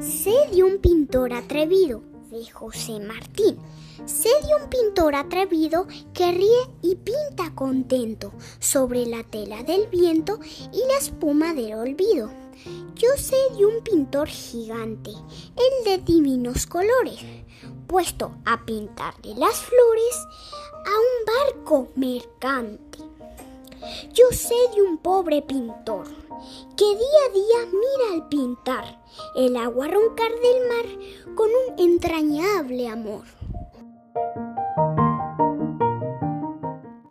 Sé de un pintor atrevido, de José Martín. Sé de un pintor atrevido que ríe y pinta contento sobre la tela del viento y la espuma del olvido. Yo sé de un pintor gigante, el de divinos colores, puesto a pintarle las flores a un barco mercante. Yo sé de un pobre pintor que día a día mira al pintar el agua roncar del mar con un entrañable amor.